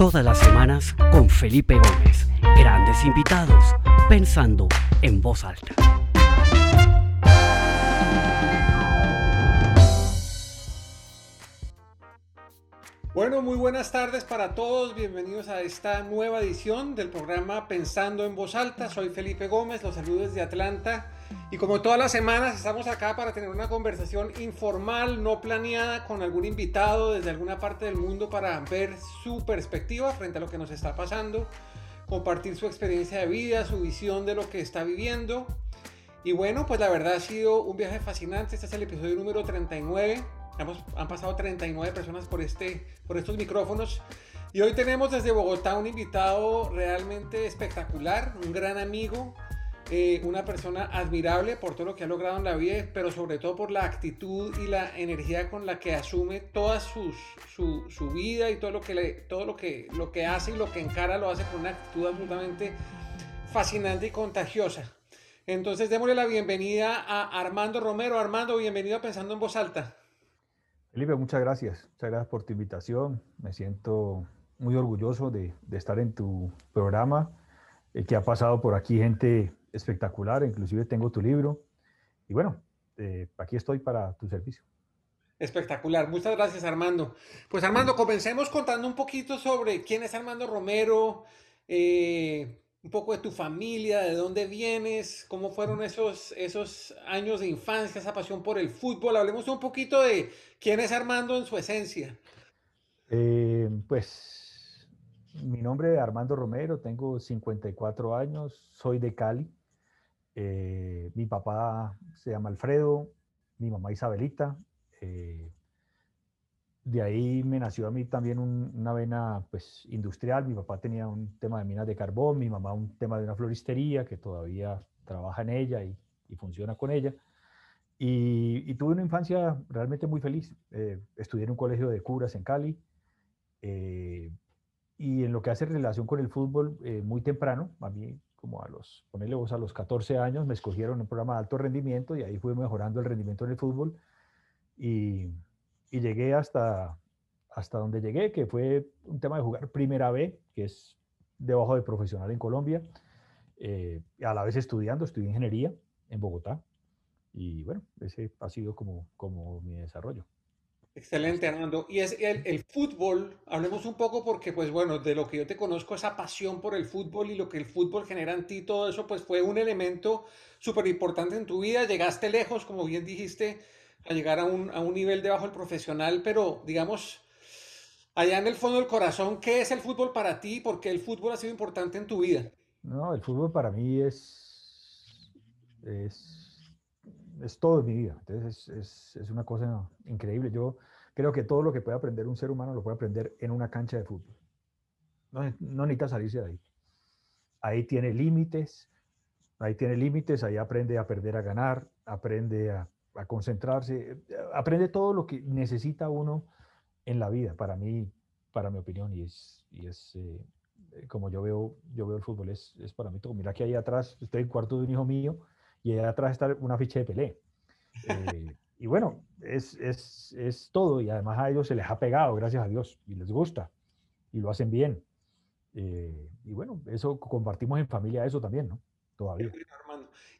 Todas las semanas con Felipe Gómez. Grandes invitados, pensando en voz alta. Bueno, muy buenas tardes para todos. Bienvenidos a esta nueva edición del programa Pensando en Voz Alta. Soy Felipe Gómez, los saludos desde Atlanta. Y como todas las semanas estamos acá para tener una conversación informal, no planeada, con algún invitado desde alguna parte del mundo para ver su perspectiva frente a lo que nos está pasando, compartir su experiencia de vida, su visión de lo que está viviendo. Y bueno, pues la verdad ha sido un viaje fascinante. Este es el episodio número 39 han pasado 39 personas por, este, por estos micrófonos. Y hoy tenemos desde Bogotá un invitado realmente espectacular, un gran amigo, eh, una persona admirable por todo lo que ha logrado en la vida, pero sobre todo por la actitud y la energía con la que asume toda su, su, vida y todo, lo que, le, todo lo, que, lo que hace y lo que encara lo hace con una actitud absolutamente fascinante y contagiosa. Entonces démosle la bienvenida a Armando Romero. Armando, bienvenido a Pensando en Voz Alta. Felipe, muchas gracias. Muchas gracias por tu invitación. Me siento muy orgulloso de, estar en tu programa, eh, que ha pasado por aquí gente espectacular, inclusive tengo tu libro. Y bueno, eh, aquí estoy para tu servicio. Espectacular, muchas gracias Armando. Pues Armando, comencemos contando un poquito sobre quién es Armando Romero, eh, un poco de tu familia, de dónde vienes, cómo fueron esos, esos años de infancia, esa pasión por el fútbol. Hablemos un poquito de quién es Armando en su esencia. Eh, pues mi nombre es Armando Romero, tengo 54 años, soy de Cali. Eh, mi papá se llama Alfredo, mi mamá Isabelita. Eh, de ahí me nació a mí también una vena pues, industrial. Mi papá tenía un tema de minas de carbón, mi mamá un tema de una floristería que todavía trabaja en ella y, funciona con ella. Y, tuve una infancia realmente muy feliz. Eh, estudié en un colegio de curas en Cali. Eh, y en lo que hace relación con el fútbol, eh, muy temprano, a mí como a los, ponerle vos a los 14 años, me escogieron un programa de alto rendimiento y ahí fui mejorando el rendimiento en el fútbol. Y, y llegué hasta, hasta donde llegué, que fue un tema de jugar Primera B, que es debajo de profesional en Colombia, eh, a la vez estudiando, estudié ingeniería en Bogotá, y bueno, ese ha sido como, como mi desarrollo. Excelente, Armando. Y es el, el, fútbol, hablemos un poco porque, pues bueno, de lo que yo te conozco, esa pasión por el fútbol y lo que el fútbol genera en ti, todo eso, pues fue un elemento súper importante en tu vida. Llegaste lejos, como bien dijiste, a llegar a un, a un nivel debajo del profesional, pero digamos, allá en el fondo del corazón, ¿qué es el fútbol para ti? ¿Por qué el fútbol ha sido importante en tu vida? No, el fútbol para mí es, es, es todo en mi vida. Entonces es, es, una cosa increíble. Yo creo que todo lo que puede aprender un ser humano lo puede aprender en una cancha de fútbol. No, no necesita salirse de ahí. Ahí tiene límites, ahí tiene límites, ahí aprende a perder a ganar, aprende a a concentrarse, aprende todo lo que necesita uno en la vida, para mí, para mi opinión, y es, y es eh, como yo veo, yo veo el fútbol, es, es, para mí todo. Mira que ahí atrás, estoy en cuarto de un hijo mío, y ahí atrás está una ficha de Pelé. y bueno, es, es, es, todo, y además a ellos se les ha pegado, gracias a Dios, y les gusta, y lo hacen bien. y bueno, eso compartimos en familia, eso también, ¿no? Todavía.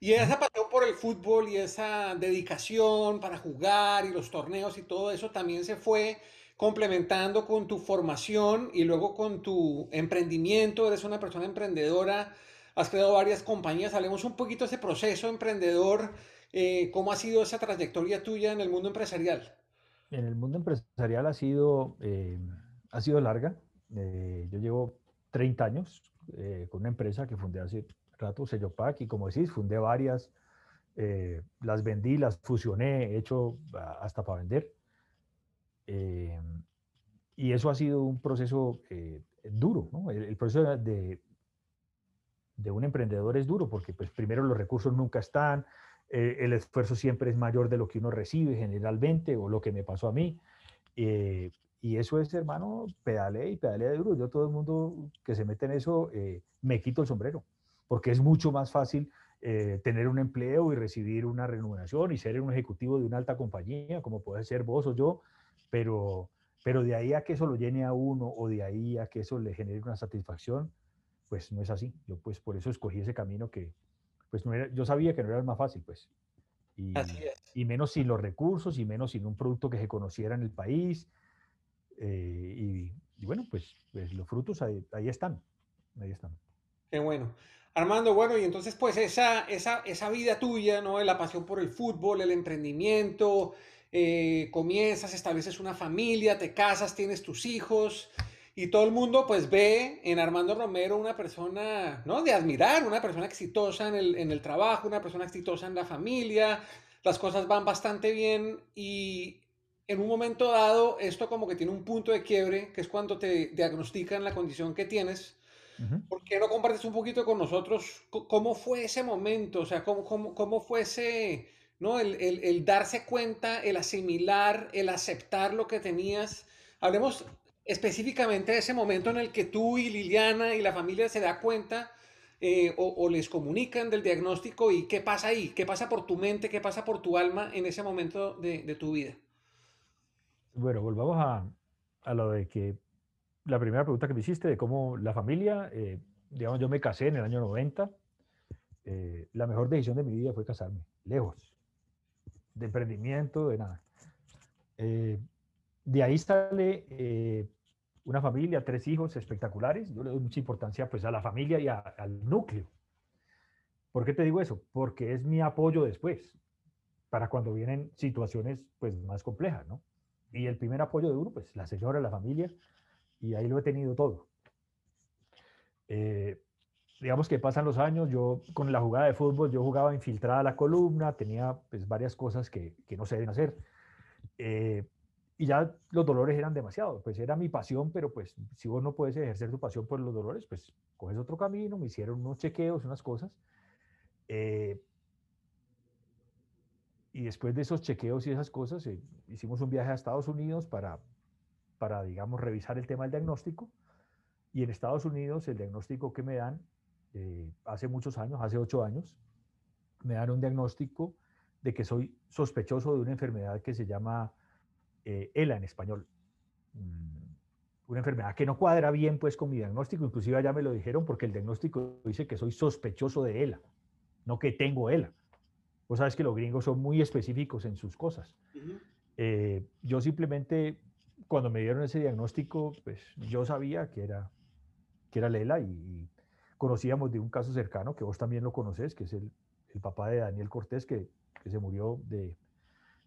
Y esa pasión por el fútbol y esa dedicación para jugar y los torneos y todo eso también se fue complementando con tu formación y luego con tu emprendimiento. Eres una persona emprendedora, has creado varias compañías. Hablemos un poquito de ese proceso emprendedor. Eh, ¿Cómo ha sido esa trayectoria tuya en el mundo empresarial? En el mundo empresarial ha sido, eh, ha sido larga. Eh, yo llevo 30 años con una empresa que fundé hace rato Sellopac y como decís, fundé varias, eh, las vendí, las fusioné, he hecho hasta para vender. Eh, y eso ha sido un proceso eh, duro, ¿no? el, proceso de, de un emprendedor es duro porque pues primero los recursos nunca están, el esfuerzo siempre es mayor de lo que uno recibe generalmente o lo que me pasó a mí. y eso es, hermano, pedale y pedale de duro. Yo todo el mundo que se mete en eso, me quito el sombrero porque es mucho más fácil eh, tener un empleo y recibir una remuneración y ser un ejecutivo de una alta compañía, como puede ser vos o yo, pero Pero de ahí a que eso lo llene a uno o de ahí a que eso le genere una satisfacción, pues no es así. Yo pues por eso escogí ese camino que, pues no era, yo sabía que no era el más fácil, pues. Y, y menos sin los recursos y menos sin un producto que se conociera en el país. Eh, y, bueno, pues, pues los frutos ahí, ahí, están. Ahí están. Qué bueno. Armando, bueno, y entonces pues esa, esa, esa vida tuya, ¿no? La pasión por el fútbol, el emprendimiento, eh, comienzas, estableces una familia, te casas, tienes tus hijos y todo el mundo pues ve en Armando Romero una persona, ¿no? De admirar, una persona exitosa en el, en el trabajo, una persona exitosa en la familia, las cosas van bastante bien y en un momento dado esto como que tiene un punto de quiebre, que es cuando te diagnostican la condición que tienes. ¿Por qué no compartes un poquito con nosotros cómo fue ese momento? O sea, cómo, cómo, cómo fue ese, ¿no? El, darse cuenta, el asimilar, el aceptar lo que tenías. Hablemos específicamente de ese momento en el que tú y Liliana y la familia se da cuenta eh, o, les comunican del diagnóstico y qué pasa ahí, qué pasa por tu mente, qué pasa por tu alma en ese momento de, tu vida. Bueno, volvamos a, a, lo de que la primera pregunta que me hiciste de cómo la familia, eh, digamos, yo me casé en el año 90. Eh, la mejor decisión de mi vida fue casarme, lejos de emprendimiento, de nada. De ahí sale eh, una familia, tres hijos espectaculares. Yo le doy mucha importancia pues a la familia y al núcleo. ¿Por qué te digo eso? Porque es mi apoyo después, para cuando vienen situaciones pues más complejas, ¿no? Y el primer apoyo de uno, pues la señora, la familia, y ahí lo he tenido todo. Eh, digamos que pasan los años, yo con la jugada de fútbol, yo jugaba infiltrada la columna, tenía pues varias cosas que, que no se deben hacer. Eh, y ya los dolores eran demasiado, pues era mi pasión, pero pues si vos no puedes ejercer tu pasión por los dolores, pues coges otro camino, me hicieron unos chequeos, unas cosas. Eh, y después de esos chequeos y esas cosas, eh, hicimos un viaje a Estados Unidos para, para, digamos, revisar el tema del diagnóstico. Y en Estados Unidos el diagnóstico que me dan eh, hace muchos años, hace ocho años, me dan un diagnóstico de que soy sospechoso de una enfermedad que se llama eh, ELA en español. Mm, una enfermedad que no cuadra bien pues con mi diagnóstico, inclusive allá me lo dijeron porque el diagnóstico dice que soy sospechoso de ELA, no que tengo ELA. Vos sabes que los gringos son muy específicos en sus cosas. Eh, yo simplemente, cuando me dieron ese diagnóstico, pues yo sabía que era, que era ELA y conocíamos de un caso cercano, que vos también lo conoces, que es el, el papá de Daniel Cortés, que, que se murió de,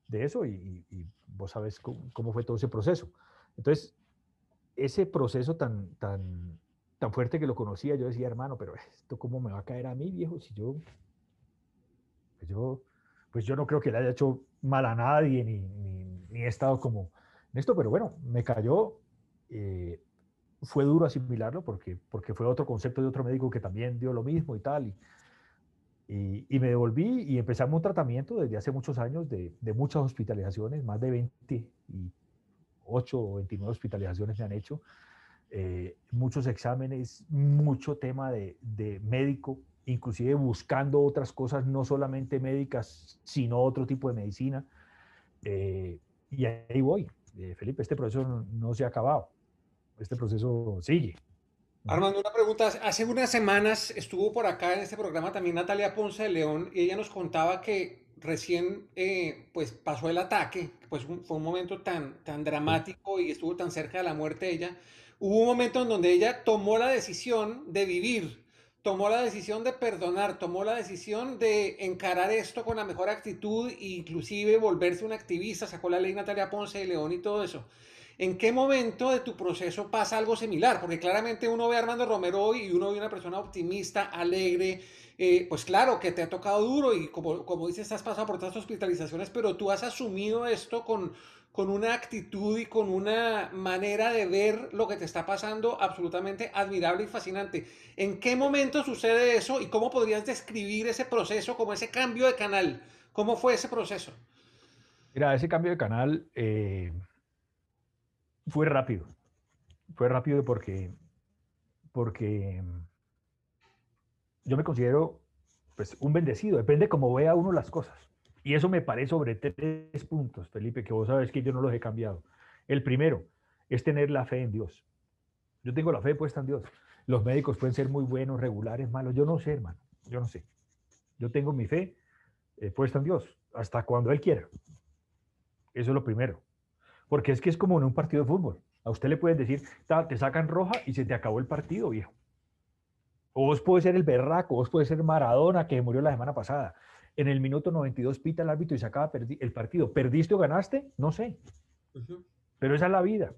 de eso, y, y, vos sabes cómo, fue todo ese proceso. Entonces, ese proceso tan, tan, tan fuerte que lo conocía, yo decía, hermano, pero esto cómo me va a caer a mí, viejo, si yo, pues yo, pues yo no creo que le haya hecho mal a nadie, ni, ni, ni he estado como en esto, pero bueno, me cayó. Eh, fue duro asimilarlo porque, porque fue otro concepto de otro médico que también dio lo mismo y tal. Y, y, me devolví y empezamos un tratamiento desde hace muchos años de, de, muchas hospitalizaciones, más de 28 o 29 hospitalizaciones me han hecho, eh, muchos exámenes, mucho tema de, de, médico, inclusive buscando otras cosas, no solamente médicas, sino otro tipo de medicina. Eh, y ahí voy, eh, Felipe, este proceso no, no se ha acabado este proceso sigue. Armando, una pregunta. Hace unas semanas estuvo por acá en este programa también Natalia Ponce de León y ella nos contaba que recién eh, pues pasó el ataque, pues fue un momento tan, tan dramático y estuvo tan cerca de la muerte de ella. Hubo un momento en donde ella tomó la decisión de vivir, tomó la decisión de perdonar, tomó la decisión de encarar esto con la mejor actitud e inclusive volverse una activista, sacó la ley Natalia Ponce de León y todo eso. ¿En qué momento de tu proceso pasa algo similar? Porque claramente uno ve a Armando Romero hoy y uno ve una persona optimista, alegre, eh, pues claro que te ha tocado duro y como, como dices, has pasado por todas hospitalizaciones, pero tú has asumido esto con, con una actitud y con una manera de ver lo que te está pasando absolutamente admirable y fascinante. ¿En qué momento sucede eso y cómo podrías describir ese proceso como ese cambio de canal? ¿Cómo fue ese proceso? Mira, ese cambio de canal... Eh fue rápido. Fue rápido porque, porque yo me considero pues, un bendecido. Depende cómo vea uno las cosas. Y eso me parece sobre tres puntos, Felipe, que vos sabes que yo no los he cambiado. El primero, es tener la fe en Dios. Yo tengo la fe puesta en Dios. Los médicos pueden ser muy buenos, regulares, malos. Yo no sé, hermano. Yo no sé. Yo tengo mi fe eh, puesta en Dios hasta cuando Él quiera. Eso es lo primero. Porque es que es como en un partido de fútbol. A usted le pueden decir, te sacan roja y se te acabó el partido, viejo. O vos puede ser el berraco, vos puede ser Maradona que murió la semana pasada. En el minuto 92 pita el árbitro y se acaba el partido. ¿Perdiste o ganaste? No sé. Pero esa es la vida.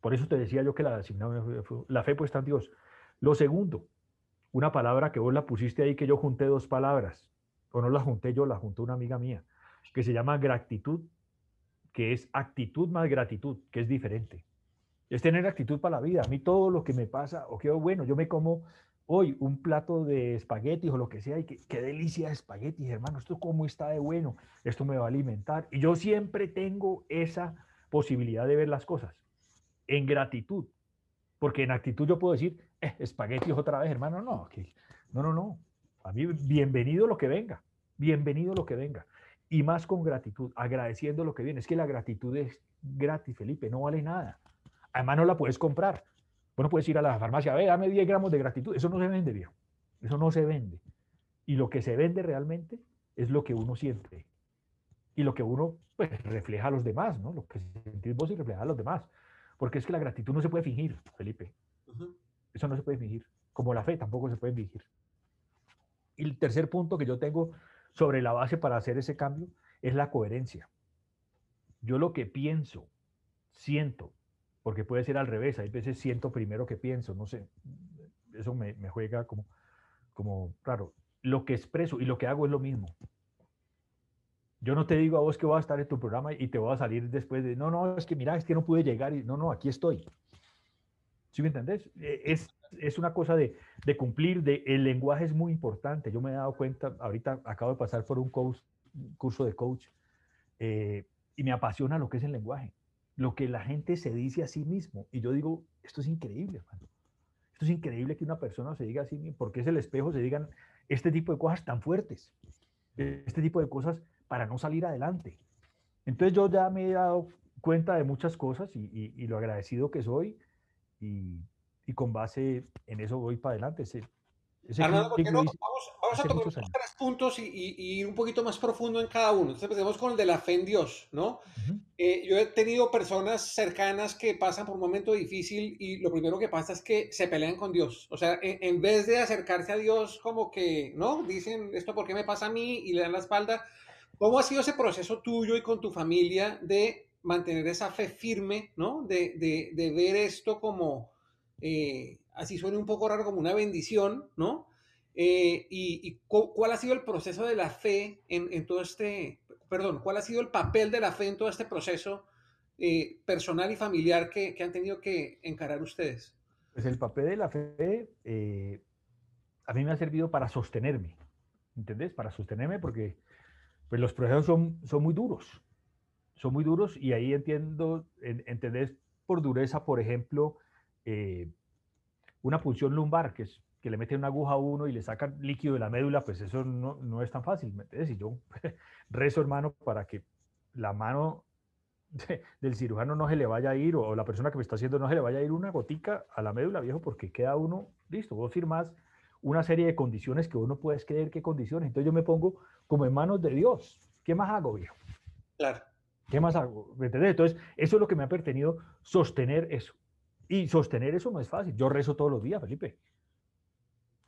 Por eso te decía yo que la, la fe puesta en Dios. Lo segundo, una palabra que vos la pusiste ahí, que yo junté dos palabras, o no la junté yo, la juntó una amiga mía, que se llama gratitud, que es actitud más gratitud, que es diferente. Es tener actitud para la vida. A mí todo lo que me pasa, o que bueno, yo me como hoy un plato de espaguetis o lo que sea, y qué delicia de espaguetis, hermano, esto cómo está de bueno, esto me va a alimentar. Y yo siempre tengo esa posibilidad de ver las cosas en gratitud, porque en actitud yo puedo decir, eh, espaguetis otra vez, hermano, no, no, no, no. A mí, bienvenido lo que venga, bienvenido lo que venga. Y más con gratitud, agradeciendo lo que viene. Es que la gratitud es gratis, Felipe, no vale nada. Además no la puedes comprar. Bueno, puedes ir a la farmacia, ve, dame 10 gramos de gratitud. Eso no se vende, viejo. Eso no se vende. Y lo que se vende realmente es lo que uno siente. Y lo que uno pues, refleja a los demás, ¿no? Lo que sentís vos y refleja a los demás. Porque es que la gratitud no se puede fingir, Felipe. Eso no se puede fingir. Como la fe tampoco se puede fingir. Y el tercer punto que yo tengo sobre la base para hacer ese cambio es la coherencia. Yo lo que pienso, siento, porque puede ser al revés, hay veces siento primero que pienso, no sé, eso me, juega como, como raro. Lo que expreso y lo que hago es lo mismo. Yo no te digo a vos que voy a estar en tu programa y te voy a salir después de, no, no, es que mira, es que no pude llegar y no, no, aquí estoy. ¿Sí me entendés? E, es, es una cosa de, cumplir, de, el lenguaje es muy importante. Yo me he dado cuenta, ahorita acabo de pasar por un, curso de coach eh, y me apasiona lo que es el lenguaje lo que la gente se dice a sí mismo. Y yo digo, esto es increíble, hermano. Esto es increíble que una persona se diga a sí mismo, porque es el espejo, se digan este tipo de cosas tan fuertes, este tipo de cosas para no salir adelante. Entonces yo ya me he dado cuenta de muchas cosas y, lo agradecido que soy y, con base en eso voy para adelante. Arnaldo, no? Vamos, a tocar tres puntos y, ir un poquito más profundo en cada uno. Entonces empecemos con el de la fe en Dios, ¿no? Eh, yo he tenido personas cercanas que pasan por un momento difícil y lo primero que pasa es que se pelean con Dios. O sea, en, vez de acercarse a Dios como que, ¿no? Dicen, ¿esto por qué me pasa a mí? Y le dan la espalda. ¿Cómo ha sido ese proceso tuyo y con tu familia de mantener esa fe firme, ¿no? De, de, de ver esto como... Eh, así suena un poco raro como una bendición, ¿no? Eh, y, cuál ha sido el proceso de la fe en, todo este, perdón, cuál ha sido el papel de la fe en todo este proceso eh, personal y familiar que, han tenido que encarar ustedes? Pues el papel de la fe a mí me ha servido para sostenerme, ¿entendés? Para sostenerme porque pues, los procesos son, son muy duros, son muy duros y ahí entiendo, ¿entendés? Por dureza, por ejemplo, una punción lumbar, que es que le meten una aguja a uno y le sacan líquido de la médula, pues eso no, no es tan fácil. ¿me entiendes? Y yo rezo, hermano, para que la mano del cirujano no se le vaya a ir, o la persona que me está haciendo no se le vaya a ir una gotica a la médula, viejo, porque queda uno, listo, vos firmás una serie de condiciones que uno puede creer qué condiciones. Entonces yo me pongo como en manos de Dios. ¿Qué más hago, viejo? Claro. ¿Qué más hago? ¿Me entiendes? Entonces, eso es lo que me ha pertenido sostener eso. Y sostener eso no es fácil. Yo rezo todos los días, Felipe.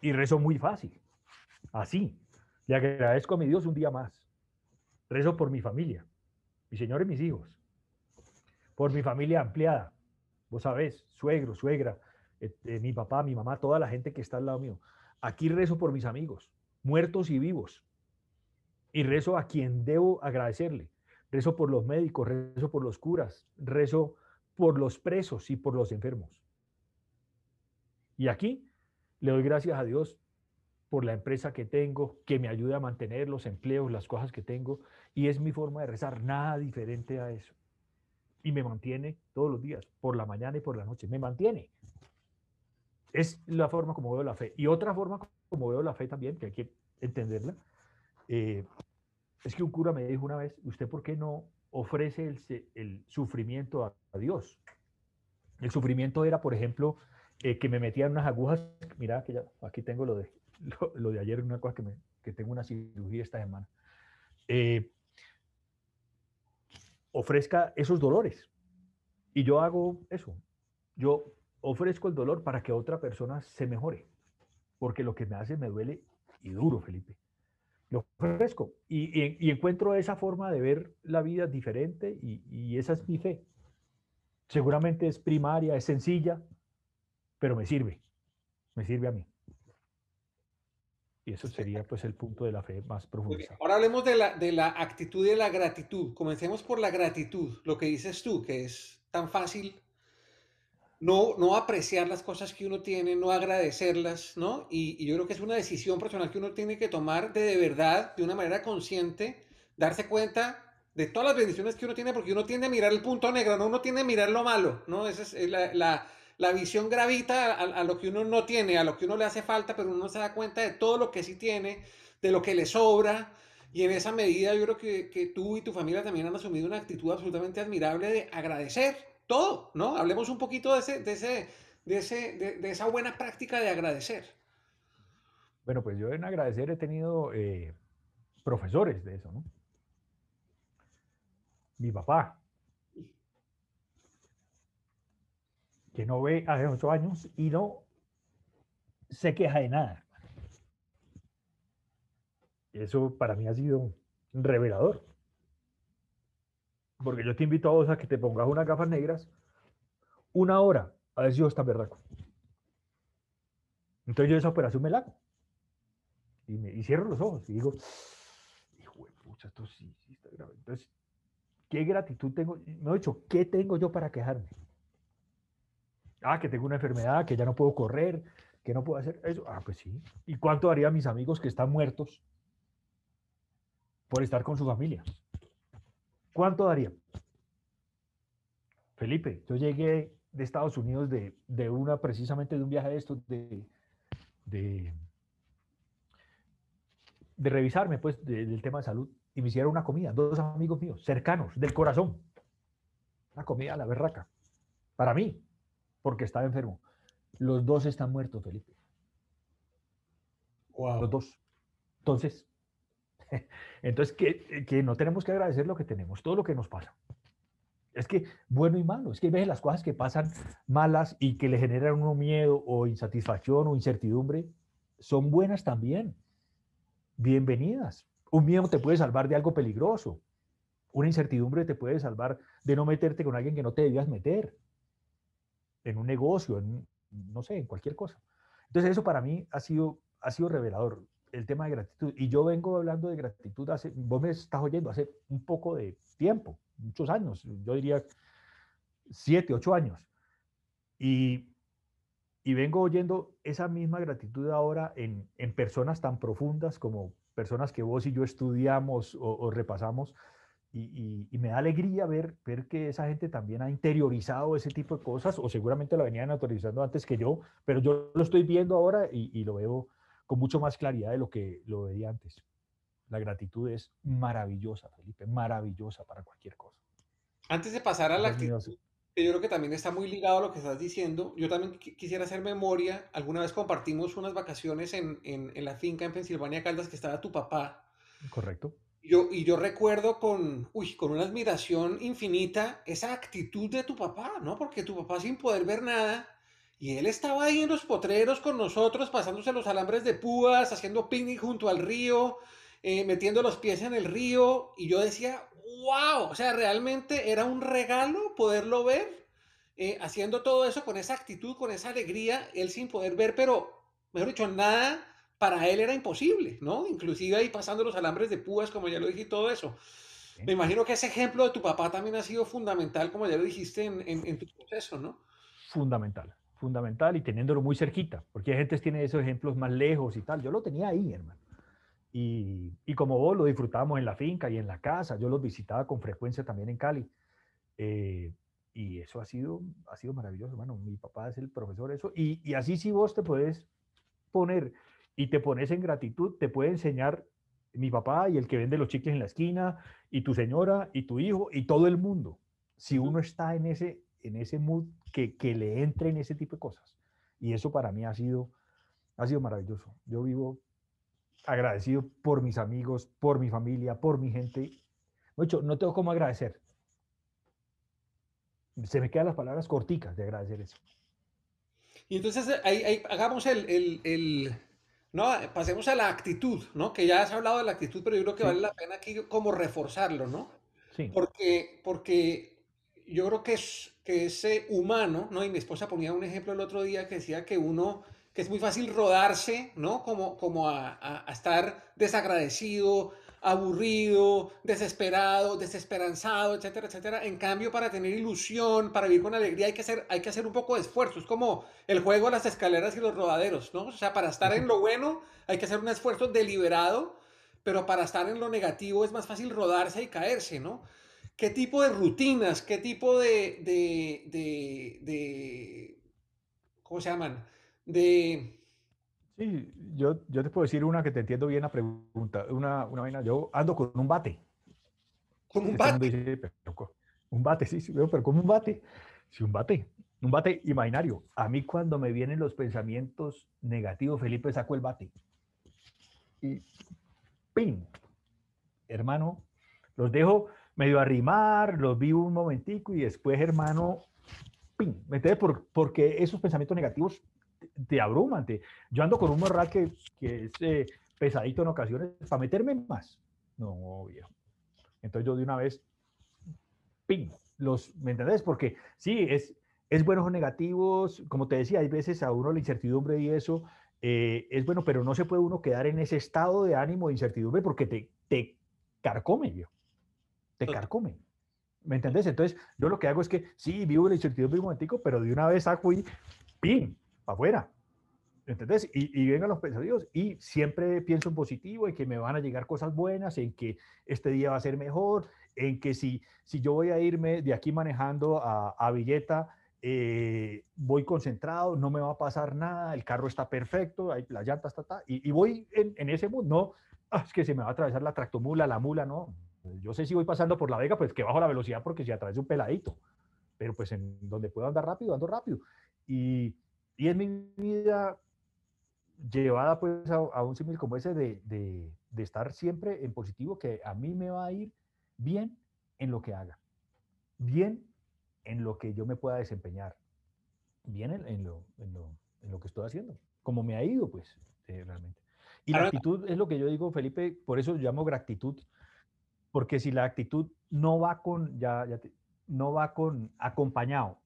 Y rezo muy fácil. Así. Le agradezco a mi Dios un día más. Rezo por mi familia, mi señor y mis hijos. Por mi familia ampliada. Vos sabés, suegro, suegra, eh, eh, mi papá, mi mamá, toda la gente que está al lado mío. Aquí rezo por mis amigos, muertos y vivos. Y rezo a quien debo agradecerle. Rezo por los médicos, rezo por los curas, rezo por los presos y por los enfermos. Y aquí le doy gracias a Dios por la empresa que tengo, que me ayuda a mantener los empleos, las cosas que tengo, y es mi forma de rezar, nada diferente a eso. Y me mantiene todos los días, por la mañana y por la noche, me mantiene. Es la forma como veo la fe. Y otra forma como veo la fe también, que hay que entenderla, eh, es que un cura me dijo una vez, ¿usted por qué no ofrece el, sufrimiento a, Dios. El sufrimiento era, por ejemplo, eh, que me metían unas agujas, mira, aquí tengo lo de, ayer, una cosa que tengo una cirugía esta semana. Eh, ofrezca esos dolores. Y yo hago eso. Yo ofrezco el dolor para que otra persona se mejore. Porque lo que me hace me duele y duro, Felipe. Lo ofrezco. Y, encuentro esa forma de ver la vida diferente y, y esa es mi fe. Seguramente es primaria, es sencilla, pero me sirve. Me sirve a mí. Y eso sería pues el punto de la fe más profundo. Ahora hablemos de la, de la actitud y de la gratitud. Comencemos por la gratitud, lo que dices tú, que es tan fácil no, no apreciar las cosas que uno tiene, no agradecerlas, ¿no? Y, y, yo creo que es una decisión personal que uno tiene que tomar de, de verdad, de una manera consciente, darse cuenta de todas las bendiciones que uno tiene, porque uno tiende a mirar el punto negro, no uno tiende a mirar lo malo, ¿no? Esa es la, la la visión gravita a, lo que uno no tiene, a lo que uno le hace falta, pero uno no se da cuenta de todo lo que sí tiene, de lo que le sobra. Y en esa medida yo creo que, que tú y tu familia también han asumido una actitud absolutamente admirable de agradecer todo, ¿no? Hablemos un poquito de, ese, de, ese, de, ese, de, esa buena práctica de agradecer. Bueno, pues yo en agradecer he tenido eh, profesores de eso, ¿no? Mi papá, que no ve hace ocho años y no se queja de nada. Eso para mí ha sido revelador. Porque yo te invito a vos a que te pongas unas gafas negras una hora a ver si está berraco. Entonces yo esa operación me la hago. Y, me, cierro los ojos y digo, hijo de pucha, esto sí, sí está grave. Entonces, ¿qué gratitud tengo? Me he dicho, ¿qué tengo yo para quejarme? Ah, que tengo una enfermedad, que ya no puedo correr, que no puedo hacer eso. Ah, pues sí. ¿Y cuánto daría a mis amigos que están muertos por estar con su familia? ¿Cuánto daría? Felipe, yo llegué de Estados Unidos de, de una, precisamente de un viaje de estos, de, de, de revisarme, pues, del tema de salud, y me hicieron una comida, dos amigos míos, cercanos, del corazón. Una comida a la berraca. Para mí, porque estaba enfermo. Los dos están muertos, Felipe. Los dos. Entonces, entonces que, que, no tenemos que agradecer lo que tenemos, todo lo que nos pasa. Es que bueno y malo, es que ves las cosas que pasan malas y que le generan uno miedo o insatisfacción o incertidumbre, son buenas también. Bienvenidas. Un miedo te puede salvar de algo peligroso. Una incertidumbre te puede salvar de no meterte con alguien que no te debías meter en un negocio, en, no sé, en cualquier cosa. Entonces eso para mí ha sido, ha sido revelador, el tema de gratitud. Y yo vengo hablando de gratitud hace, vos me estás oyendo, hace un poco de tiempo, muchos años, yo diría siete, ocho años. Y, y vengo oyendo esa misma gratitud ahora en, en, personas tan profundas como personas que vos y yo estudiamos o, o repasamos y, me da alegría ver, ver que esa gente también ha interiorizado ese tipo de cosas, o seguramente lo venían autorizando antes que yo, pero yo lo estoy viendo ahora y, lo veo con mucho más claridad de lo que lo veía antes. La gratitud es maravillosa, Felipe, maravillosa para cualquier cosa. Antes de pasar a la actitud, que yo creo que también está muy ligado a lo que estás diciendo, yo también quisiera hacer memoria. Alguna vez compartimos unas vacaciones en, en, en la finca en Pensilvania, Caldas, que estaba tu papá. Correcto yo, y yo recuerdo con, uy, con una admiración infinita esa actitud de tu papá, ¿no? Porque tu papá sin poder ver nada, y él estaba ahí en los potreros con nosotros, pasándose los alambres de púas, haciendo picnic junto al río, eh, metiendo los pies en el río, y yo decía, wow, o sea, realmente era un regalo poderlo ver, eh, haciendo todo eso con esa actitud, con esa alegría, él sin poder ver, pero, mejor dicho, nada para él era imposible, ¿no? Inclusive ahí pasando los alambres de púas, como ya lo dije, y todo eso. Me imagino que ese ejemplo de tu papá también ha sido fundamental, como ya lo dijiste en, tu proceso, ¿no? Fundamental, fundamental y teniéndolo muy cerquita, porque hay gente que tiene esos ejemplos más lejos y tal. Yo lo tenía ahí, hermano. Y, y, como vos lo disfrutábamos en la finca y en la casa, yo los visitaba con frecuencia también en Cali. Eh, y eso ha sido, ha sido maravilloso, bueno, mi papá es el profesor eso, y, y así si vos te puedes poner y te pones en gratitud, te puede enseñar mi papá y el que vende los chicles en la esquina, y tu señora, y tu hijo, y todo el mundo. Si uno está en ese, en ese mood que, que le entre en ese tipo de cosas. Y eso para mí ha sido, ha sido maravilloso. Yo vivo agradecido por mis amigos, por mi familia, por mi gente. Mucho, no tengo cómo agradecer. Se me quedan las palabras corticas de agradecer eso. Y entonces ahí, hagamos el, el, el, no, pasemos a la actitud, ¿no? Que ya has hablado de la actitud, pero yo creo que vale la pena aquí como reforzarlo, ¿no? Sí. Porque, porque yo creo que es, que ese humano, ¿no? Y mi esposa ponía un ejemplo el otro día que decía que uno que es muy fácil rodarse, ¿no? Como, como a, estar desagradecido, aburrido, desesperado, desesperanzado, etcétera, etcétera. En cambio, para tener ilusión, para vivir con alegría, hay que hacer, hay que hacer un poco de esfuerzo. Es como el juego de las escaleras y los rodaderos, ¿no? O sea, para estar en lo bueno hay que hacer un esfuerzo deliberado, pero para estar en lo negativo es más fácil rodarse y caerse, ¿no? ¿Qué tipo de rutinas, qué tipo de, de, de, de ¿cómo se llaman? de... Sí, yo, yo te puedo decir una que te entiendo bien la pregunta. Una, una vaina, yo ando con un bate. ¿Con un bate? un bate, sí, sí, pero como un bate. Sí, un bate. Un bate imaginario. A mí cuando me vienen los pensamientos negativos, Felipe, saco el bate. Y ¡pim! Hermano, los dejo medio arrimar, los vivo un momentico y después, hermano, ¡pim! ¿Me entiendes? Por, porque esos pensamientos negativos te abruman. yo ando con un morral que, que es eh, pesadito en ocasiones para meterme más. No, viejo. Entonces yo de una vez, ¡ping! Los, ¿Me entendés? Porque sí, es, es buenos o negativos. Como te decía, hay veces a uno la incertidumbre y eso eh, es bueno, pero no se puede uno quedar en ese estado de ánimo de incertidumbre porque te, te carcome, viejo. Te carcome. ¿Me entendés? Entonces, yo lo que hago es que sí, vivo la incertidumbre un momentico, pero de una vez saco y ¡ping! para afuera. ¿Entendés? Y, y, vengan los pensamientos y siempre pienso en positivo, en que me van a llegar cosas buenas, en que este día va a ser mejor, en que si, si yo voy a irme de aquí manejando a, a Villeta, eh, voy concentrado, no me va a pasar nada, el carro está perfecto, hay, la llanta está, está y, y, voy en, en ese mood, no, ah, es que se me va a atravesar la tractomula, la mula, no. Yo sé si voy pasando por la vega, pues que bajo la velocidad porque si atraviesa un peladito, pero pues en donde puedo andar rápido, ando rápido. Y, y es mi vida llevada pues a, un símil como ese de, de, de, estar siempre en positivo, que a mí me va a ir bien en lo que haga, bien en lo que yo me pueda desempeñar, bien en, en, lo, en lo, en lo, que estoy haciendo, como me ha ido pues eh, realmente. Y la actitud es lo que yo digo, Felipe, por eso llamo gratitud, porque si la actitud no va con, ya, ya no va con acompañado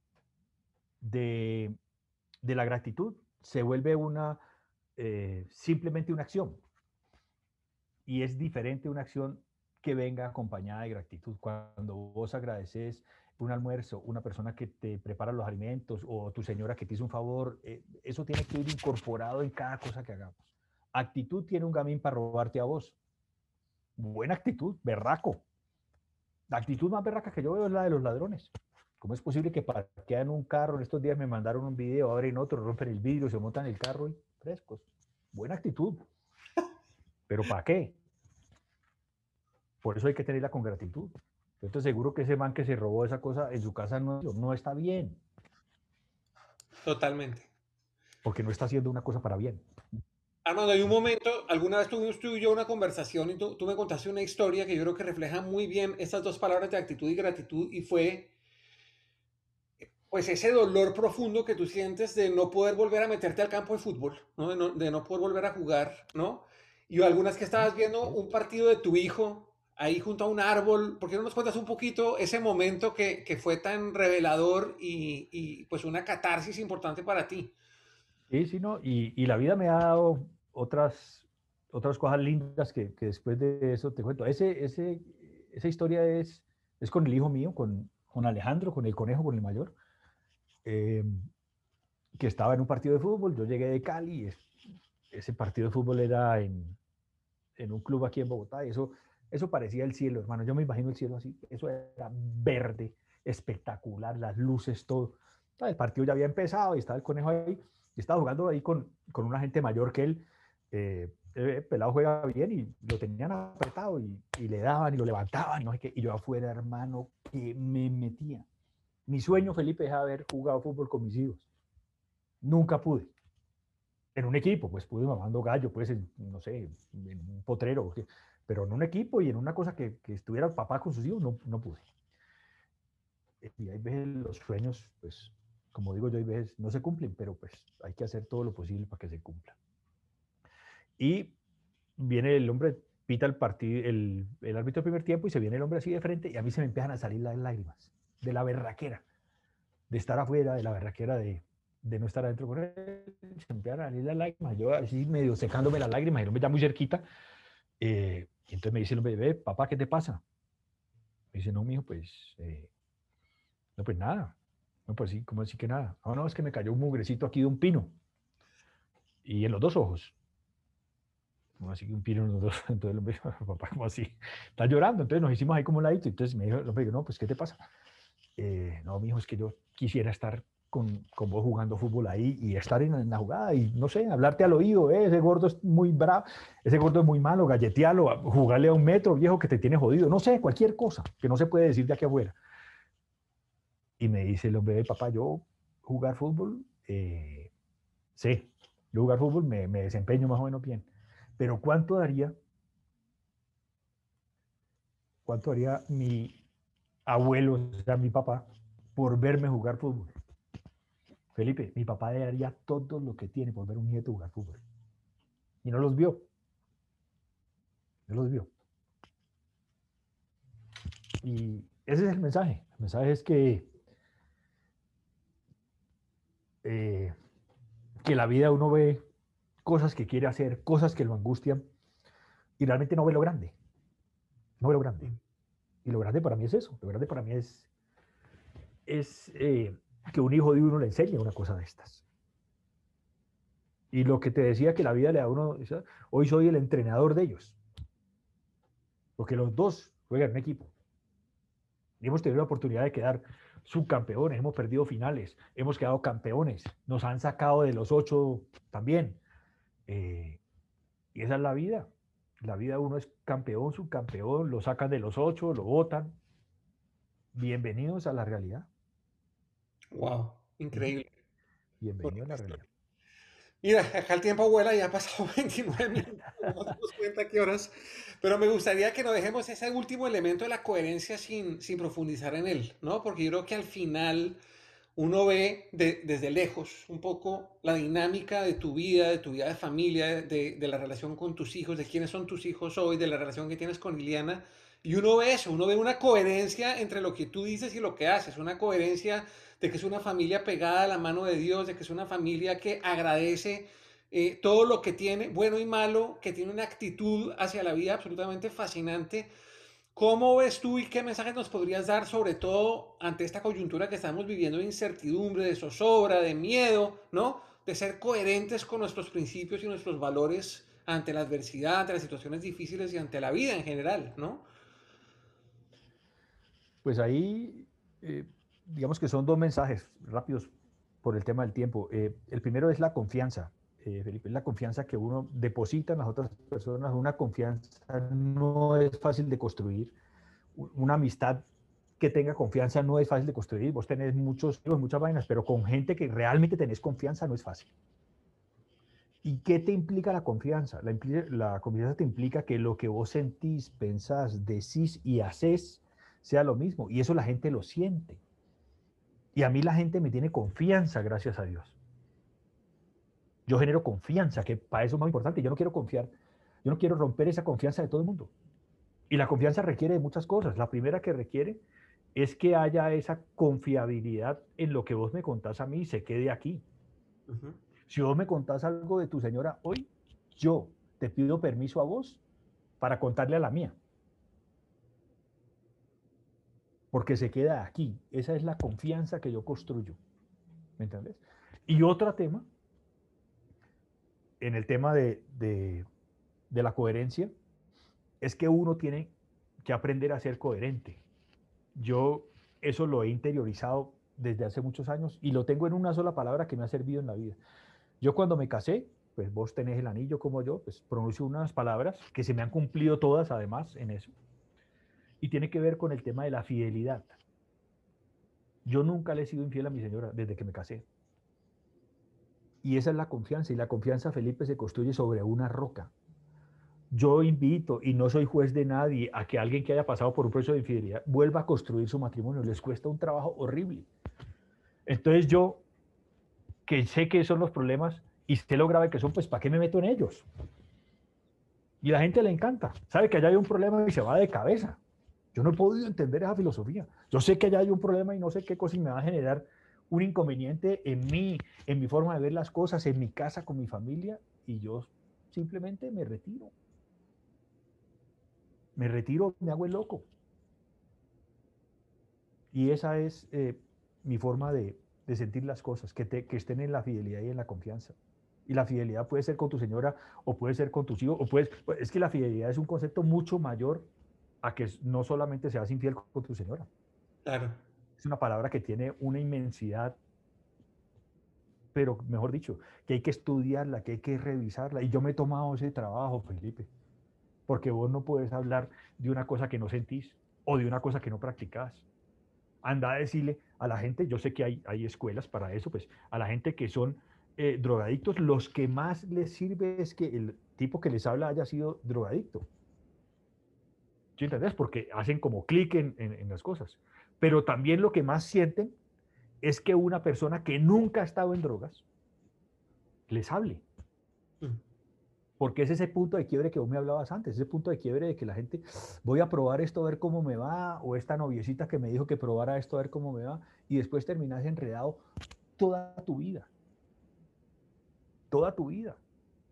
de de la gratitud se vuelve una, eh, simplemente una acción. Y es diferente una acción que venga acompañada de gratitud. Cuando vos agradeces un almuerzo, una persona que te prepara los alimentos o tu señora que te hizo un favor, eh, eso tiene que ir incorporado en cada cosa que hagamos. Actitud tiene un gamín para robarte a vos. Buena actitud, berraco. La actitud más berraca que yo veo es la de los ladrones. ¿Cómo es posible que parquean un carro? En estos días me mandaron un video, abren otro, rompen el vidrio, se montan el carro y frescos. Buena actitud. Pero ¿para qué? Por eso hay que tenerla con gratitud. Yo estoy seguro que ese man que se robó esa cosa en su casa no, no está bien. Totalmente. Porque no está haciendo una cosa para bien. Armando, hay un momento, alguna vez tuvimos tú y yo una conversación y tú, tú me contaste una historia que yo creo que refleja muy bien estas dos palabras de actitud y gratitud y fue pues ese dolor profundo que tú sientes de no poder volver a meterte al campo de fútbol, ¿no? De, no, de no poder volver a jugar, ¿no? Y algunas que estabas viendo un partido de tu hijo ahí junto a un árbol, ¿por qué no nos cuentas un poquito ese momento que, que fue tan revelador y, y, pues una catarsis importante para ti? Sí, sí, no, y, y la vida me ha dado otras, otras cosas lindas que, que, después de eso te cuento. Ese, ese, esa historia es, es con el hijo mío, con, con Alejandro, con el conejo, con el mayor. Eh, que estaba en un partido de fútbol, yo llegué de Cali, ese partido de fútbol era en, en un club aquí en Bogotá, y eso, eso parecía el cielo, hermano, yo me imagino el cielo así, eso era verde, espectacular, las luces, todo. El partido ya había empezado y estaba el conejo ahí, y estaba jugando ahí con, con una gente mayor que él, eh, el pelado juega bien y lo tenían apretado y, le daban y lo levantaban, y yo afuera, hermano, que me metía Mi sueño, Felipe, es haber jugado fútbol con mis hijos. Nunca pude. En un equipo, pues pude mamando gallo, pues, no sé, en un potrero, pero en un equipo y en una cosa que, que estuviera papá con sus hijos, no, no pude. Y hay veces los sueños, pues, como digo yo, hay veces no se cumplen, pero pues hay que hacer todo lo posible para que se cumplan. Y viene el hombre, pita el partido, el, el árbitro del primer tiempo y se viene el hombre así de frente y a mí se me empiezan a salir las lágrimas de la berraquera, de estar afuera, de la berraquera de, de no estar adentro con él, se empiezan a salir las lágrimas, yo así medio secándome las lágrimas, el hombre ya muy cerquita, eh, y entonces me dice el hombre, ve, papá, ¿qué te pasa? Me dice, no, mijo, pues, eh, no, pues nada, no, pues sí, ¿cómo decir que nada? No, no, es que me cayó un mugrecito aquí de un pino, y en los dos ojos, así que un en los dos, entonces el hombre, papá, ¿cómo así? Está llorando, entonces nos hicimos ahí como un ladito, entonces me dijo, el hombre, no, pues, ¿qué te pasa? Eh, no, mijo, es que yo quisiera estar con, con, vos jugando fútbol ahí y estar en, la jugada y no sé, hablarte al oído, eh, ese gordo es muy bravo, ese gordo es muy malo, galletearlo, jugarle a un metro viejo que te tiene jodido, no sé, cualquier cosa que no se puede decir de aquí afuera. Y me dice el hombre, papá, yo jugar fútbol, eh, sí, yo jugar fútbol me desempeño más o menos bien, pero ¿cuánto daría? ¿Cuánto haría mi abuelo, o sea, mi papá, por verme jugar fútbol. Felipe, mi papá daría todo lo que tiene por ver un nieto jugar fútbol. Y no los vio. No los vio. Y ese es el mensaje. El mensaje es que, eh, que la vida uno ve cosas que quiere hacer, cosas que lo angustian, y realmente no ve lo grande. No ve lo grande. Y lo grande para mí es eso. Lo grande para mí es, es eh, que un hijo de uno le enseñe una cosa de estas. Y lo que te decía que la vida le da a uno, hoy soy el entrenador de ellos. Porque los dos juegan en equipo. Y hemos tenido la oportunidad de quedar subcampeones, hemos perdido finales, hemos quedado campeones, nos han sacado de los ocho también. Eh, y esa es la vida. La vida uno es campeón, subcampeón, lo sacan de los ocho, lo votan. Bienvenidos a la realidad. Wow, increíble. Bienvenido a la realidad. Mira, acá el tiempo vuela, ya ha pasado 29 minutos, no nos cuenta qué horas, pero me gustaría que no dejemos ese último elemento de la coherencia sin, sin profundizar en él, ¿no? Porque yo creo que al final uno ve desde lejos un poco la dinámica de tu vida, de tu vida de familia, de, la relación con tus hijos, de quiénes son tus hijos hoy, de la relación que tienes con Liliana. Y uno ve eso, uno ve una coherencia entre lo que tú dices y lo que haces, una coherencia de que es una familia pegada a la mano de Dios, de que es una familia que agradece eh, todo lo que tiene, bueno y malo, que tiene una actitud hacia la vida absolutamente fascinante ¿Cómo ves tú y qué mensajes nos podrías dar, sobre todo ante esta coyuntura que estamos viviendo de incertidumbre, de zozobra, de miedo, ¿no? De ser coherentes con nuestros principios y nuestros valores ante la adversidad, ante las situaciones difíciles y ante la vida en general, ¿no? Pues ahí, eh, digamos que son dos mensajes rápidos por el tema del tiempo. Eh, el primero es la confianza. Eh, Felipe, es la confianza que uno deposita en las otras personas. Una confianza no es fácil de construir. Una amistad que tenga confianza no es fácil de construir. Vos tenés muchos, muchas vainas, pero con gente que realmente tenés confianza no es fácil. ¿Y qué te implica la confianza? La, la confianza te implica que lo que vos sentís, pensás, decís y haces sea lo mismo. Y eso la gente lo siente. Y a mí la gente me tiene confianza, gracias a Dios yo genero confianza, que para eso es más importante. Yo no quiero confiar, yo no quiero romper esa confianza de todo el mundo. Y la confianza requiere de muchas cosas. La primera que requiere es que haya esa confiabilidad en lo que vos me contás a mí y se quede aquí. Si vos me contás algo de tu señora hoy, yo te pido permiso a vos para contarle a la mía. Porque se queda aquí. Esa es la confianza que yo construyo. ¿Me entiendes? Y otro tema en el tema de, de, la coherencia es que uno tiene que aprender a ser coherente. Yo eso lo he interiorizado desde hace muchos años y lo tengo en una sola palabra que me ha servido en la vida. Yo cuando me casé, pues vos tenés el anillo como yo, pues pronuncio unas palabras que se me han cumplido todas además en eso. Y tiene que ver con el tema de la fidelidad. Yo nunca le he sido infiel a mi señora desde que me casé. Y esa es la confianza. Y la confianza, Felipe, se construye sobre una roca. Yo invito, y no soy juez de nadie, a que alguien que haya pasado por un proceso de infidelidad vuelva a construir su matrimonio. Les cuesta un trabajo horrible. Entonces yo, que sé que son los problemas y sé lo grave que son, pues ¿para qué me meto en ellos? Y la gente le encanta. Sabe que allá hay un problema y se va de cabeza. Yo no he podido entender esa filosofía. Yo sé que allá hay un problema y no sé qué cosa me va a generar un inconveniente en mí, en mi forma de ver las cosas, en mi casa, con mi familia, y yo simplemente me retiro. Me retiro, me hago el loco. Y esa es eh, mi forma de, sentir las cosas, que, que estén en la fidelidad y en la confianza. Y la fidelidad puede ser con tu señora o puede ser con tus hijos, o puedes, es que la fidelidad es un concepto mucho mayor a que no solamente seas infiel con tu señora. Claro es una palabra que tiene una inmensidad, pero mejor dicho, que hay que estudiarla, que hay que revisarla. Y yo me he tomado ese trabajo, Felipe, porque vos no puedes hablar de una cosa que no sentís o de una cosa que no practicás. Anda a decirle a la gente, yo sé que hay, hay escuelas para eso, pues a la gente que son eh, drogadictos, los que más les sirve es que el tipo que les habla haya sido drogadicto. ¿Sí entendés? Porque hacen como clic en, en, las cosas. Pero también lo que más sienten es que una persona que nunca ha estado en drogas les hable. Mm. Porque es ese punto de quiebre que vos me hablabas antes, ese punto de quiebre de que la gente, voy a probar esto a ver cómo me va, o esta noviecita que me dijo que probara esto a ver cómo me va, y después terminas enredado toda tu vida. Toda tu vida.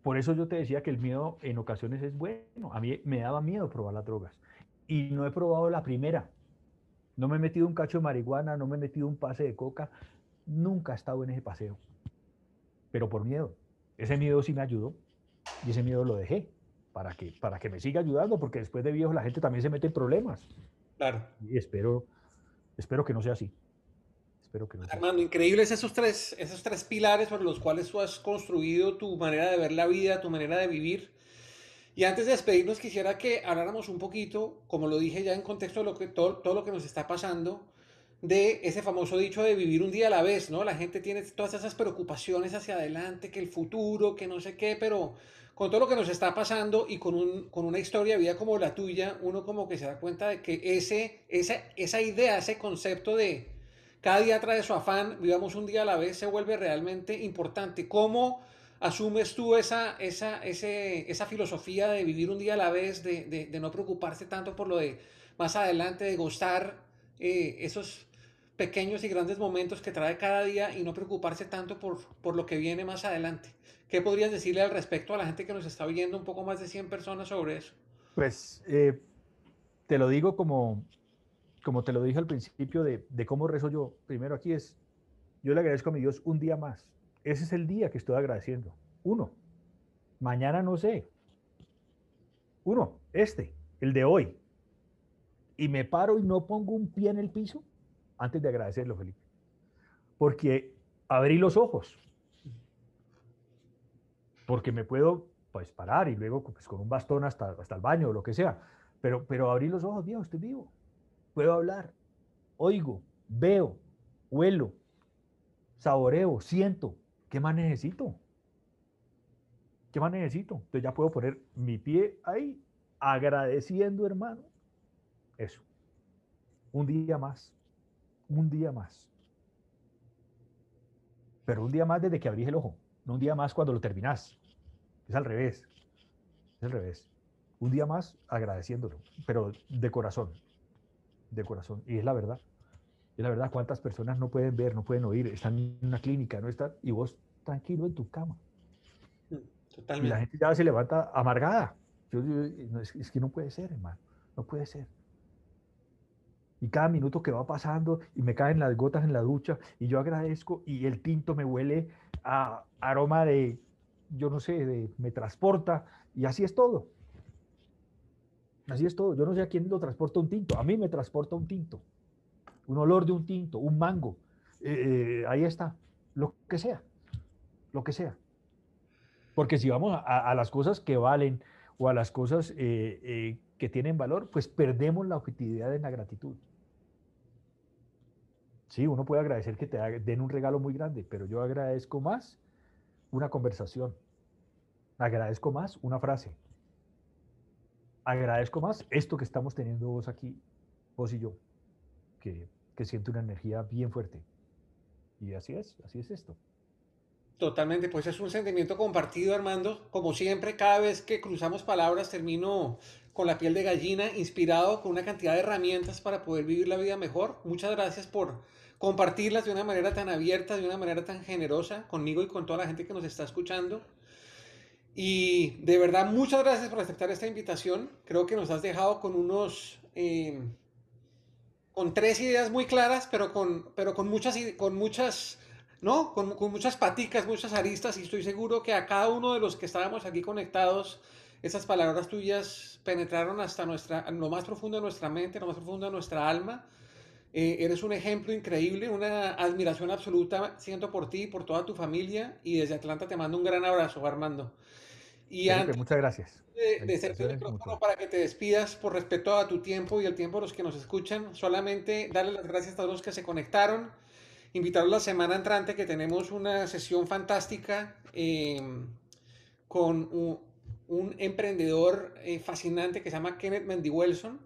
Por eso yo te decía que el miedo en ocasiones es bueno. A mí me daba miedo probar las drogas. Y no he probado la primera. No me he metido un cacho de marihuana, no me he metido un pase de coca. Nunca he estado en ese paseo. Pero por miedo. Ese miedo sí me ayudó y ese miedo lo dejé para que, para que me siga ayudando, porque después de viejo la gente también se mete en problemas. Claro. Y espero, espero que no sea así. Espero que no Hermano, increíbles esos tres, esos tres pilares sobre los cuales tú has construido tu manera de ver la vida, tu manera de vivir. Y antes de despedirnos, quisiera que habláramos un poquito, como lo dije ya en contexto de lo que, todo, todo lo que nos está pasando, de ese famoso dicho de vivir un día a la vez, ¿no? La gente tiene todas esas preocupaciones hacia adelante, que el futuro, que no sé qué, pero con todo lo que nos está pasando y con, un, con una historia de vida como la tuya, uno como que se da cuenta de que ese, esa, esa idea, ese concepto de cada día trae su afán, vivamos un día a la vez, se vuelve realmente importante. ¿Cómo asumes tú esa, esa, esa filosofía de vivir un día a la vez, de, no preocuparse tanto por lo de más adelante, de gustar eh, esos pequeños y grandes momentos que trae cada día y no preocuparse tanto por, por lo que viene más adelante? ¿Qué podrías decirle al respecto a la gente que nos está oyendo, un poco más de 100 personas sobre eso? Pues eh, te lo digo como, como te lo dije al principio de, de cómo rezo yo. Primero aquí es, yo le agradezco a mi Dios un día más ese es el día que estoy agradeciendo. Uno. Mañana no sé. Uno, este, el de hoy. Y me paro y no pongo un pie en el piso antes de agradecerlo, Felipe. Porque abrí los ojos. Porque me puedo pues parar y luego pues, con un bastón hasta, hasta el baño o lo que sea. Pero, pero abrí los ojos, Dios, estoy vivo. Puedo hablar, oigo, veo, huelo, saboreo, siento, ¿Qué más necesito? ¿Qué más necesito? Entonces ya puedo poner mi pie ahí, agradeciendo, hermano. Eso. Un día más. Un día más. Pero un día más desde que abrís el ojo. No un día más cuando lo terminás. Es al revés. Es al revés. Un día más agradeciéndolo. Pero de corazón. De corazón. Y es la verdad. Y la verdad, ¿cuántas personas no pueden ver, no pueden oír? Están en una clínica, no están, y vos tranquilo en tu cama. Totalmente. Y la gente ya se levanta amargada. Yo, es, que no puede ser, hermano. No puede ser. Y cada minuto que va pasando y me caen las gotas en la ducha y yo agradezco y el tinto me huele a aroma de, yo no sé, de, me transporta y así es todo. Así es todo. Yo no sé a quién lo transporta un tinto. A mí me transporta un tinto un olor de un tinto, un mango, eh, eh, ahí está, lo que sea, lo que sea. Porque si vamos a, las cosas que valen o a las cosas eh, que tienen valor, pues perdemos la objetividad en la gratitud. Sí, uno puede agradecer que te den un regalo muy grande, pero yo agradezco más una conversación. Agradezco más una frase. Agradezco más esto que estamos teniendo vos aquí, vos y yo, que, que siento una energía bien fuerte. Y así es, así es esto. Totalmente, pues es un sentimiento compartido, Armando. Como siempre, cada vez que cruzamos palabras termino con la piel de gallina, inspirado con una cantidad de herramientas para poder vivir la vida mejor. Muchas gracias por compartirlas de una manera tan abierta, de una manera tan generosa conmigo y con toda la gente que nos está escuchando. Y de verdad, muchas gracias por aceptar esta invitación. Creo que nos has dejado con unos, eh, con tres ideas muy claras, pero con, pero con muchas, con muchas ¿no? Con, muchas paticas, muchas aristas y estoy seguro que a cada uno de los que estábamos aquí conectados, esas palabras tuyas penetraron hasta nuestra, lo más profundo de nuestra mente, lo más profundo de nuestra alma. Eh, eres un ejemplo increíble, una admiración absoluta siento por ti, por toda tu familia y desde Atlanta te mando un gran abrazo, Armando. Y antes muchas gracias. De, de el micrófono para que te despidas por respeto a tu tiempo y el tiempo de los que nos escuchan, solamente darle las gracias a todos los que se conectaron invitarlos la semana entrante que tenemos una sesión fantástica em, con un, emprendedor eh, fascinante que se llama Kenneth Mendy Wilson,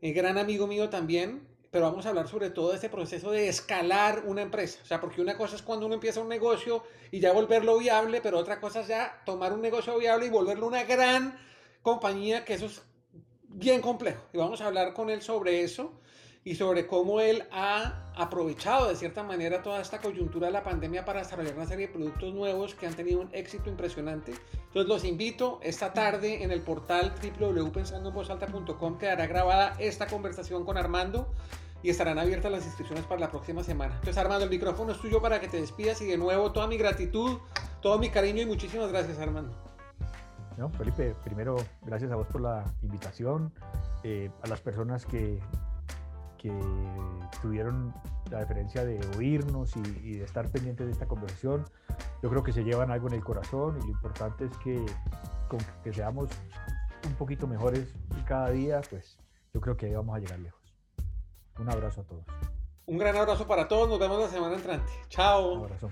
eh, gran amigo mío también, pero vamos a hablar sobre todo este proceso de escalar una empresa. O sea, porque una cosa es cuando uno empieza un negocio y ya volverlo viable, pero otra cosa es ya tomar un negocio viable y volverlo una gran compañía, que eso es bien complejo. Y vamos a hablar con él sobre eso y sobre cómo él ha aprovechado de cierta manera toda esta coyuntura de la pandemia para desarrollar una serie de productos nuevos que han tenido un éxito impresionante. Entonces los invito esta tarde en el portal www.pensandoenvozalta.com quedará grabada esta conversación con Armando y estarán abiertas las inscripciones para la próxima semana. Entonces Armando, el micrófono es tuyo para que te despidas y de nuevo toda mi gratitud, todo mi cariño y muchísimas gracias Armando. No, Felipe, primero gracias a vos por la invitación, eh, a las personas que que tuvieron la deferencia de oírnos y, de estar pendientes de esta conversación. Yo creo que se llevan algo en el corazón y lo importante es que con que seamos un poquito mejores cada día, pues yo creo que ahí vamos a llegar lejos. Un abrazo a todos. Un gran abrazo para todos, nos vemos la semana entrante. Chao. Un abrazo.